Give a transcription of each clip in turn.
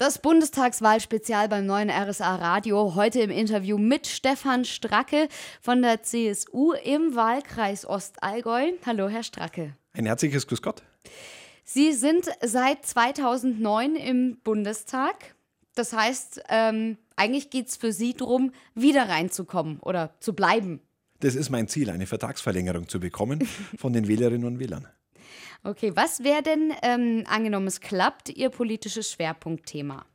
Das Bundestagswahlspezial beim neuen RSA Radio. Heute im Interview mit Stefan Stracke von der CSU im Wahlkreis Ostallgäu. Hallo, Herr Stracke. Ein herzliches Grüß Gott. Sie sind seit 2009 im Bundestag. Das heißt, ähm, eigentlich geht es für Sie darum, wieder reinzukommen oder zu bleiben. Das ist mein Ziel, eine Vertragsverlängerung zu bekommen von den Wählerinnen und Wählern. Okay, was wäre denn, ähm, angenommen es klappt, Ihr politisches Schwerpunktthema?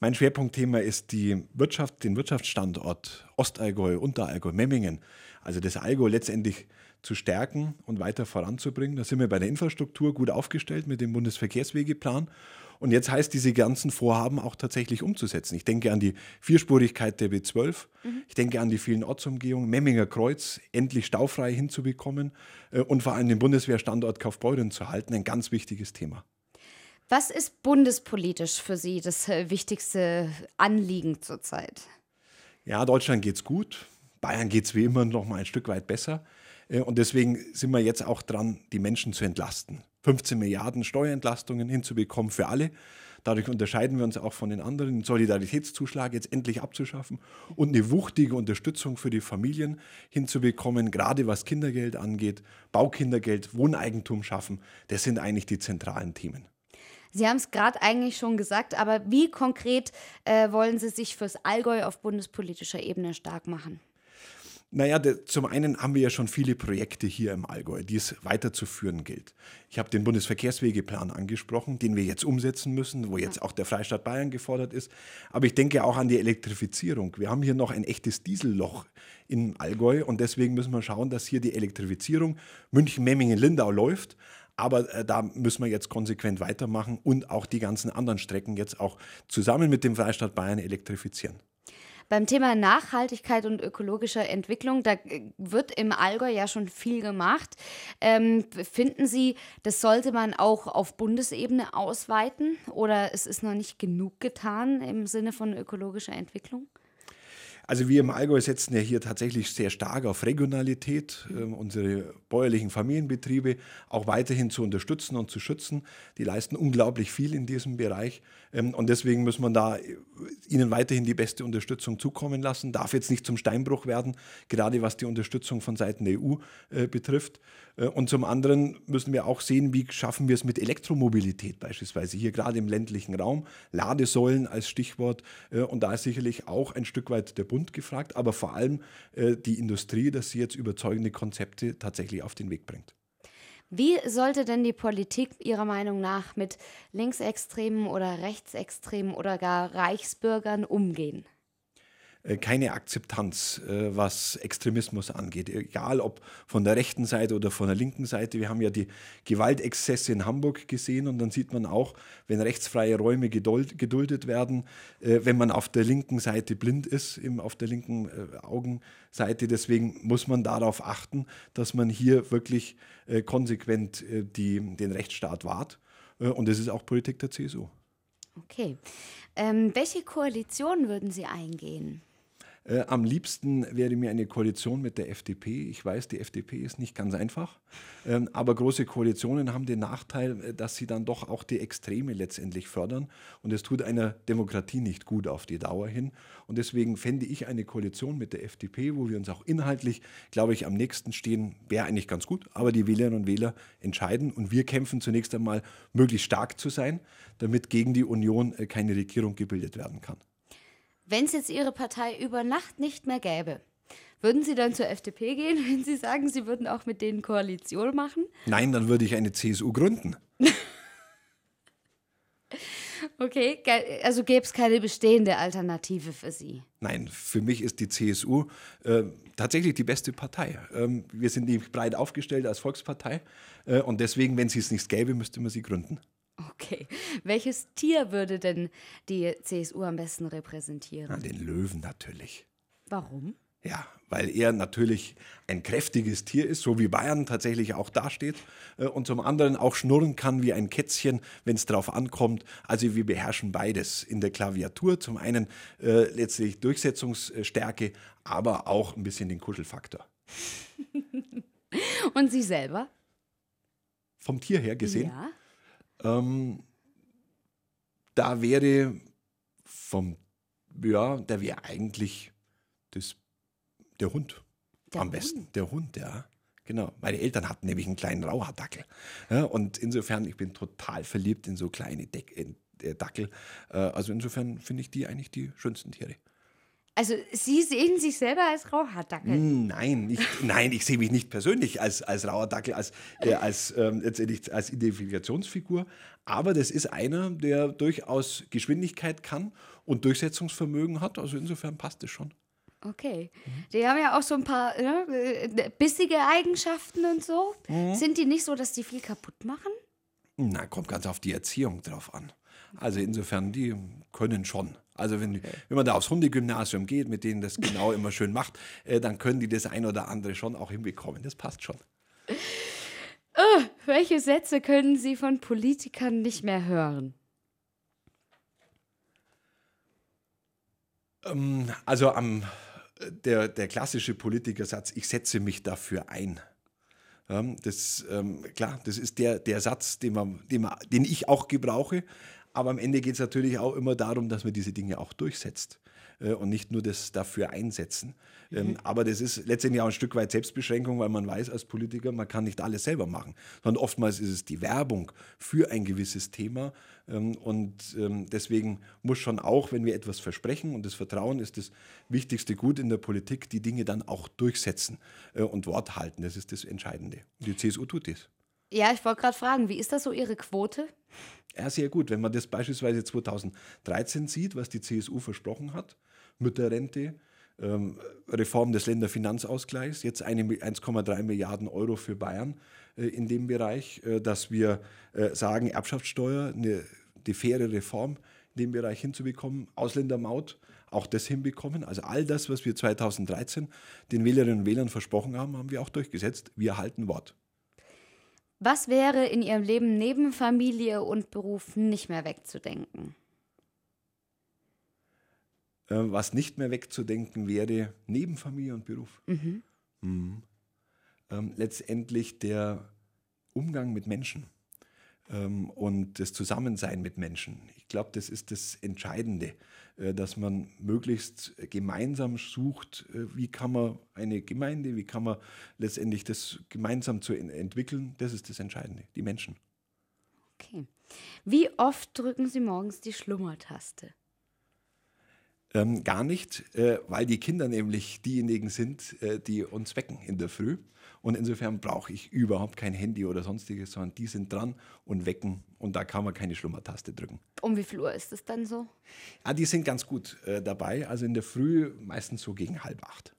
Mein Schwerpunktthema ist die Wirtschaft, den Wirtschaftsstandort Ostallgäu, Unterallgäu, Memmingen, also das Allgäu letztendlich zu stärken und weiter voranzubringen. Da sind wir bei der Infrastruktur gut aufgestellt mit dem Bundesverkehrswegeplan und jetzt heißt diese ganzen Vorhaben auch tatsächlich umzusetzen. Ich denke an die Vierspurigkeit der B12, mhm. ich denke an die vielen Ortsumgehungen, Memminger Kreuz endlich staufrei hinzubekommen äh, und vor allem den Bundeswehrstandort Kaufbeuren zu halten. Ein ganz wichtiges Thema. Was ist bundespolitisch für Sie das äh, wichtigste Anliegen zurzeit? Ja, Deutschland geht es gut. Bayern geht es wie immer noch mal ein Stück weit besser. Äh, und deswegen sind wir jetzt auch dran, die Menschen zu entlasten. 15 Milliarden Steuerentlastungen hinzubekommen für alle. Dadurch unterscheiden wir uns auch von den anderen, den Solidaritätszuschlag jetzt endlich abzuschaffen und eine wuchtige Unterstützung für die Familien hinzubekommen, gerade was Kindergeld angeht, Baukindergeld, Wohneigentum schaffen. Das sind eigentlich die zentralen Themen. Sie haben es gerade eigentlich schon gesagt, aber wie konkret äh, wollen Sie sich fürs Allgäu auf bundespolitischer Ebene stark machen? Naja, de, zum einen haben wir ja schon viele Projekte hier im Allgäu, die es weiterzuführen gilt. Ich habe den Bundesverkehrswegeplan angesprochen, den wir jetzt umsetzen müssen, wo jetzt auch der Freistaat Bayern gefordert ist. Aber ich denke auch an die Elektrifizierung. Wir haben hier noch ein echtes Dieselloch im Allgäu und deswegen müssen wir schauen, dass hier die Elektrifizierung München-Memmingen-Lindau läuft. Aber äh, da müssen wir jetzt konsequent weitermachen und auch die ganzen anderen Strecken jetzt auch zusammen mit dem Freistaat Bayern elektrifizieren. Beim Thema Nachhaltigkeit und ökologischer Entwicklung, da äh, wird im Allgäu ja schon viel gemacht. Ähm, finden Sie, das sollte man auch auf Bundesebene ausweiten oder es ist noch nicht genug getan im Sinne von ökologischer Entwicklung? Also wir im Allgäu setzen ja hier tatsächlich sehr stark auf Regionalität, äh, unsere bäuerlichen Familienbetriebe auch weiterhin zu unterstützen und zu schützen. Die leisten unglaublich viel in diesem Bereich ähm, und deswegen muss man da äh, ihnen weiterhin die beste Unterstützung zukommen lassen. Darf jetzt nicht zum Steinbruch werden, gerade was die Unterstützung von Seiten der EU äh, betrifft. Äh, und zum anderen müssen wir auch sehen, wie schaffen wir es mit Elektromobilität beispielsweise hier gerade im ländlichen Raum. Ladesäulen als Stichwort äh, und da ist sicherlich auch ein Stück weit der Bund Bund gefragt, aber vor allem äh, die Industrie, dass sie jetzt überzeugende Konzepte tatsächlich auf den Weg bringt. Wie sollte denn die Politik Ihrer Meinung nach mit Linksextremen oder Rechtsextremen oder gar Reichsbürgern umgehen? Äh, keine Akzeptanz, äh, was Extremismus angeht. Egal ob von der rechten Seite oder von der linken Seite. Wir haben ja die Gewaltexzesse in Hamburg gesehen und dann sieht man auch, wenn rechtsfreie Räume geduldet werden, äh, wenn man auf der linken Seite blind ist, auf der linken Augenseite. Deswegen muss man darauf achten, dass man hier wirklich konsequent die, den Rechtsstaat wahrt. Und das ist auch Politik der CSU. Okay. Ähm, welche Koalition würden Sie eingehen? Äh, am liebsten wäre mir eine Koalition mit der FDP. Ich weiß, die FDP ist nicht ganz einfach, ähm, aber große Koalitionen haben den Nachteil, äh, dass sie dann doch auch die Extreme letztendlich fördern. Und es tut einer Demokratie nicht gut auf die Dauer hin. Und deswegen fände ich eine Koalition mit der FDP, wo wir uns auch inhaltlich, glaube ich, am nächsten stehen, wäre eigentlich ganz gut. Aber die Wählerinnen und Wähler entscheiden. Und wir kämpfen zunächst einmal, möglichst stark zu sein, damit gegen die Union äh, keine Regierung gebildet werden kann. Wenn es jetzt Ihre Partei über Nacht nicht mehr gäbe, würden Sie dann zur FDP gehen, wenn Sie sagen, Sie würden auch mit denen Koalition machen? Nein, dann würde ich eine CSU gründen. okay, also gäbe es keine bestehende Alternative für Sie? Nein, für mich ist die CSU äh, tatsächlich die beste Partei. Ähm, wir sind nicht breit aufgestellt als Volkspartei äh, und deswegen, wenn sie es nicht gäbe, müsste man sie gründen. Okay. Welches Tier würde denn die CSU am besten repräsentieren? Na, den Löwen natürlich. Warum? Ja, weil er natürlich ein kräftiges Tier ist, so wie Bayern tatsächlich auch dasteht. Äh, und zum anderen auch schnurren kann wie ein Kätzchen, wenn es drauf ankommt. Also wir beherrschen beides in der Klaviatur. Zum einen äh, letztlich Durchsetzungsstärke, aber auch ein bisschen den Kuschelfaktor. und Sie selber? Vom Tier her gesehen? Ja. Ähm, da wäre Vom, ja, der wäre eigentlich das, der Hund. Der am Hund? besten. Der Hund, ja. Genau. Meine Eltern hatten nämlich einen kleinen Rauhardackel. Ja, und insofern, ich bin total verliebt in so kleine Deck, äh, Dackel. Äh, also insofern finde ich die eigentlich die schönsten Tiere. Also Sie sehen sich selber als Rauhaardackel. Hm, Nein, ich, nein, ich sehe mich nicht persönlich als, als rauer Dackel, als, äh, als, ähm, letztendlich als Identifikationsfigur. Aber das ist einer, der durchaus Geschwindigkeit kann und Durchsetzungsvermögen hat. Also insofern passt es schon. Okay. Die haben ja auch so ein paar ne, äh, bissige Eigenschaften und so. Mhm. Sind die nicht so, dass die viel kaputt machen? Na, kommt ganz auf die Erziehung drauf an. Also insofern, die können schon. Also wenn, wenn man da aufs Hundegymnasium geht, mit denen das genau immer schön macht, äh, dann können die das ein oder andere schon auch hinbekommen. Das passt schon. Welche Sätze können Sie von Politikern nicht mehr hören? Also am, der, der klassische Politikersatz, ich setze mich dafür ein. Ja, das, ähm, klar, das ist der, der Satz, den, man, den, man, den ich auch gebrauche. Aber am Ende geht es natürlich auch immer darum, dass man diese Dinge auch durchsetzt äh, und nicht nur das dafür einsetzen. Ähm, aber das ist letztendlich auch ein Stück weit Selbstbeschränkung, weil man weiß als Politiker, man kann nicht alles selber machen. Sondern oftmals ist es die Werbung für ein gewisses Thema. Ähm, und ähm, deswegen muss schon auch, wenn wir etwas versprechen, und das Vertrauen ist das wichtigste Gut in der Politik, die Dinge dann auch durchsetzen äh, und Wort halten. Das ist das Entscheidende. Und die CSU tut das. Ja, ich wollte gerade fragen, wie ist das so Ihre Quote? Ja, sehr gut. Wenn man das beispielsweise 2013 sieht, was die CSU versprochen hat, Mütterrente, ähm, Reform des Länderfinanzausgleichs, jetzt eine Mi- 1,3 Milliarden Euro für Bayern äh, in dem Bereich, äh, dass wir äh, sagen, Erbschaftssteuer, eine, die faire Reform in dem Bereich hinzubekommen, Ausländermaut, auch das hinbekommen. Also all das, was wir 2013 den Wählerinnen und Wählern versprochen haben, haben wir auch durchgesetzt. Wir halten Wort. Was wäre in Ihrem Leben neben Familie und Beruf nicht mehr wegzudenken? Äh, was nicht mehr wegzudenken wäre, neben Familie und Beruf. Mhm. Ähm, letztendlich der Umgang mit Menschen ähm, und das Zusammensein mit Menschen. Ich glaube, das ist das Entscheidende, äh, dass man möglichst gemeinsam sucht, äh, wie kann man eine Gemeinde, wie kann man letztendlich das gemeinsam zu en- entwickeln. Das ist das Entscheidende, die Menschen. Okay. Wie oft drücken Sie morgens die Schlummertaste? Ähm, gar nicht, äh, weil die Kinder nämlich diejenigen sind, äh, die uns wecken in der Früh. Und insofern brauche ich überhaupt kein Handy oder sonstiges, sondern die sind dran und wecken und da kann man keine Schlummertaste drücken. Um wie viel Uhr ist es dann so? Ah, die sind ganz gut äh, dabei, also in der Früh meistens so gegen halb acht.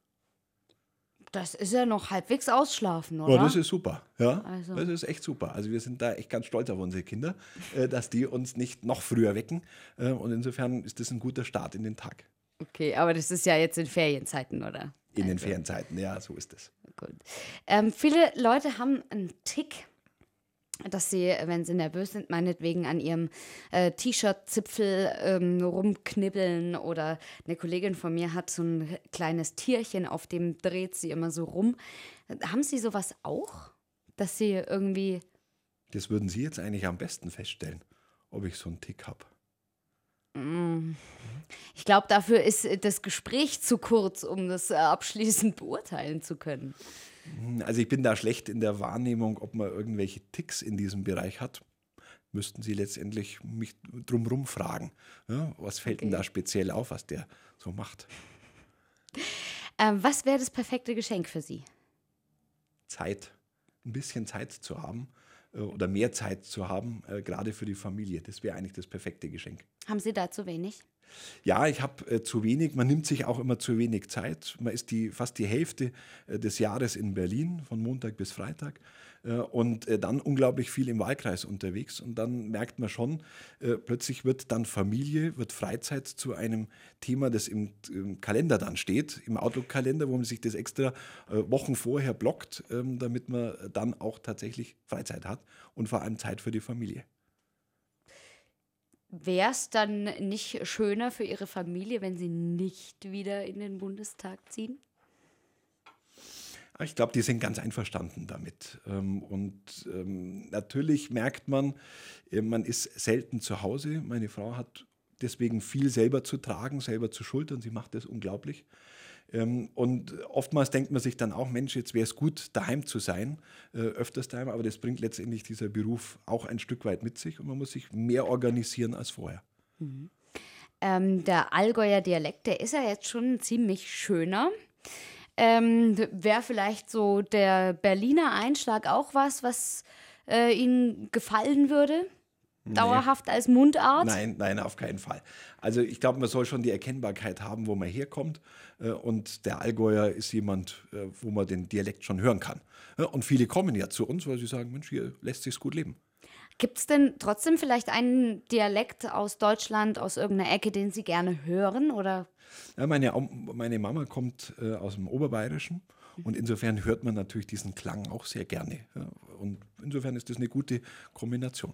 Das ist ja noch halbwegs ausschlafen, Ja, oder? das ist super, ja. Also- Das ist echt super. Also wir sind da echt ganz stolz auf unsere Kinder, äh, dass die uns nicht noch früher wecken. Äh, und insofern ist das ein guter Start in den Tag. okay, aber das ist ja jetzt in Ferienzeiten, oder? In den Ferienzeiten, ja, so ist es. Gut. Ähm, viele Leute haben einen Tick, dass sie, wenn sie nervös sind, meinetwegen an ihrem äh, T-Shirt-Zipfel ähm, rumknibbeln oder eine Kollegin von mir hat so ein kleines Tierchen, auf dem dreht sie immer so rum. Haben Sie sowas auch? Dass Sie irgendwie, Das würden Sie jetzt eigentlich am besten feststellen, ob ich so einen Tick habe. Ich glaube, dafür ist das Gespräch zu kurz, um das äh, abschließend beurteilen zu können. Also ich bin da schlecht in der Wahrnehmung, ob man irgendwelche Ticks in diesem Bereich hat. Müssten Sie letztendlich mich drumherum fragen. Ja, was fällt denn Okay. da speziell auf, was der so macht? Ähm, was wäre das perfekte Geschenk für Sie? Zeit, ein bisschen Zeit zu haben äh, oder mehr Zeit zu haben, äh, gerade für die Familie. Das wäre eigentlich das perfekte Geschenk. Haben Sie da zu wenig? Ja, ich habe äh, zu wenig, man nimmt sich auch immer zu wenig Zeit. Man ist die, fast die Hälfte äh, des Jahres in Berlin, von Montag bis Freitag. Äh, und äh, dann unglaublich viel im Wahlkreis unterwegs. Und dann merkt man schon, äh, plötzlich wird dann Familie, wird Freizeit zu einem Thema, das im, im Kalender dann steht, im Outlook-Kalender, wo man sich das extra äh, Wochen vorher blockt, ähm, damit man dann auch tatsächlich Freizeit hat und vor allem Zeit für die Familie. Wäre es dann nicht schöner für Ihre Familie, wenn Sie nicht wieder in den Bundestag ziehen? Ich glaube, die sind ganz einverstanden damit. Ähm, Und ähm, natürlich merkt man, äh, man ist selten zu Hause. Meine Frau hat deswegen viel selber zu tragen, selber zu schultern. Sie macht das unglaublich. Ähm, und oftmals denkt man sich dann auch, Mensch, jetzt wäre es gut, daheim zu sein, äh, öfters daheim, aber das bringt letztendlich dieser Beruf auch ein Stück weit mit sich und man muss sich mehr organisieren als vorher. Mhm. Ähm, der Allgäuer Dialekt, der ist ja jetzt schon ziemlich schöner. Ähm, Wäre vielleicht so der Berliner Einschlag auch was, was äh, Ihnen gefallen würde? Dauerhaft nee. als Mundart? Nein, nein, auf keinen Fall. Also ich glaube, man soll schon die Erkennbarkeit haben, wo man herkommt. Äh, und der Allgäuer ist jemand, äh, wo man den Dialekt schon hören kann. Und viele kommen ja zu uns, weil sie sagen, Mensch, hier lässt sich gut leben. Gibt es denn trotzdem vielleicht einen Dialekt aus Deutschland, aus irgendeiner Ecke, den Sie gerne hören? Oder? Ja, meine, meine Mama kommt äh, aus dem Oberbayerischen und insofern hört man natürlich diesen Klang auch sehr gerne. Ja, und insofern ist das eine gute Kombination.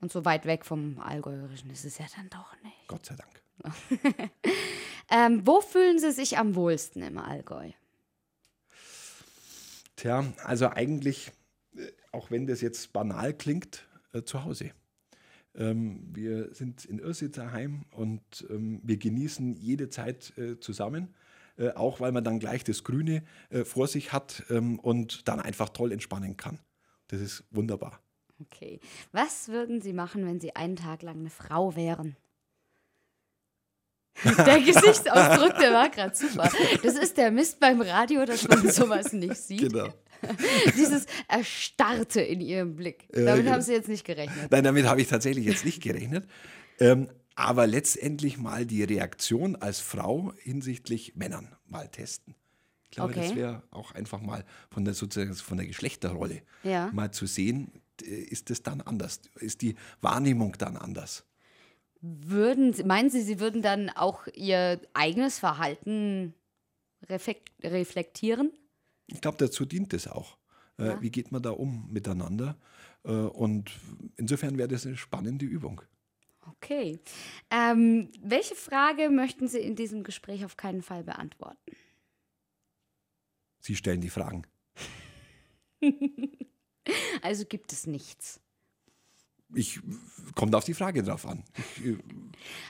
Und so weit weg vom Allgäuerischen ist es ja dann doch nicht. Gott sei Dank. ähm, wo fühlen Sie sich am wohlsten im Allgäu? Tja, also eigentlich, äh, auch wenn das jetzt banal klingt, äh, zu Hause. Ähm, wir sind in Irrsitterheim und ähm, wir genießen jede Zeit äh, zusammen. Äh, auch weil man dann gleich das Grüne äh, vor sich hat ähm, und dann einfach toll entspannen kann. Das ist wunderbar. Okay. Was würden Sie machen, wenn Sie einen Tag lang eine Frau wären? Der Gesichtsausdruck, der war gerade super. Das ist der Mist beim Radio, dass man sowas nicht sieht. Genau. Dieses Erstarrte in Ihrem Blick. Damit genau. haben Sie jetzt nicht gerechnet. Nein, damit habe ich tatsächlich jetzt nicht gerechnet. Ähm, aber letztendlich mal die Reaktion als Frau hinsichtlich Männern mal testen. Ich glaube, okay. das wäre auch einfach mal von der, sozusagen von der Geschlechterrolle ja. mal zu sehen, ist es dann anders? Ist die Wahrnehmung dann anders? Würden, meinen Sie, Sie würden dann auch Ihr eigenes Verhalten reflektieren? Ich glaube, dazu dient es auch. Äh, ja. Wie geht man da um miteinander? Äh, und insofern wäre das eine spannende Übung. Okay. Ähm, welche Frage möchten Sie in diesem Gespräch auf keinen Fall beantworten? Sie stellen die Fragen. also gibt es nichts. Ich kommt auf die Frage drauf an. Ich, äh,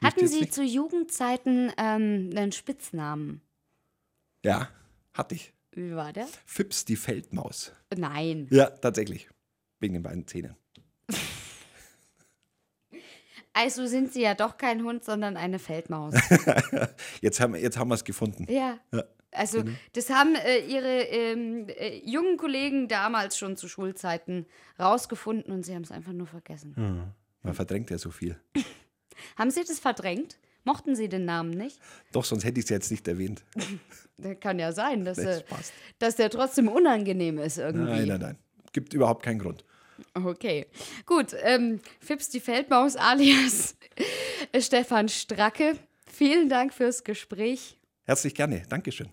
Hatten Sie zu Jugendzeiten ähm, einen Spitznamen? Ja, hatte ich. Wie war der? Fips die Feldmaus. Nein. Ja, tatsächlich. Wegen den beiden Zähnen. Also sind Sie ja doch kein Hund, sondern eine Feldmaus. jetzt haben, jetzt haben wir es gefunden. Ja. ja. Also genau. das haben äh, Ihre ähm, äh, jungen Kollegen damals schon zu Schulzeiten rausgefunden und Sie haben es einfach nur vergessen. Mhm. Man verdrängt ja so viel. haben Sie das verdrängt? Mochten Sie den Namen nicht? Doch, sonst hätte ich es jetzt nicht erwähnt. kann ja sein, dass, das äh, dass der trotzdem unangenehm ist irgendwie. Nein, nein, nein. Gibt überhaupt keinen Grund. Okay, gut. Ähm, Fips die Feldmaus alias Stefan Stracke. Vielen Dank fürs Gespräch. Herzlich gerne. Dankeschön.